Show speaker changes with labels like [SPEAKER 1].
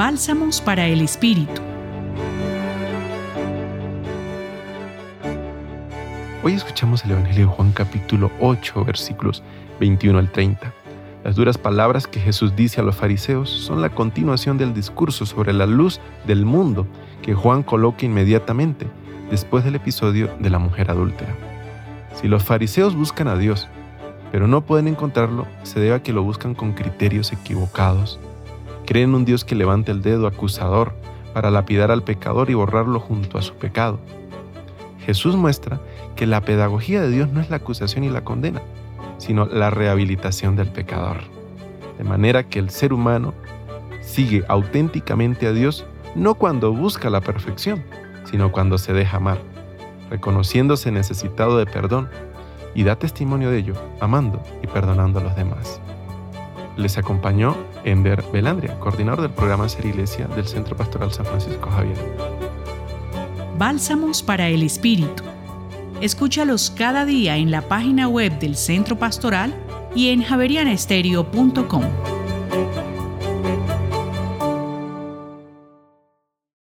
[SPEAKER 1] Bálsamos para el Espíritu.
[SPEAKER 2] Hoy escuchamos el Evangelio de Juan capítulo 8 versículos 21 al 30. Las duras palabras que Jesús dice a los fariseos son la continuación del discurso sobre la luz del mundo que Juan coloca inmediatamente después del episodio de la mujer adúltera. Si los fariseos buscan a Dios, pero no pueden encontrarlo, se debe a que lo buscan con criterios equivocados. Creen un Dios que levanta el dedo acusador para lapidar al pecador y borrarlo junto a su pecado. Jesús muestra que la pedagogía de Dios no es la acusación y la condena, sino la rehabilitación del pecador. De manera que el ser humano sigue auténticamente a Dios no cuando busca la perfección, sino cuando se deja amar, reconociéndose necesitado de perdón y da testimonio de ello, amando y perdonando a los demás. Les acompañó Ender Belandria, coordinador del programa Ser Iglesia del Centro Pastoral San Francisco Javier.
[SPEAKER 1] Bálsamos para el Espíritu Escúchalos cada día en la página web del Centro Pastoral y en javerianestereo.com.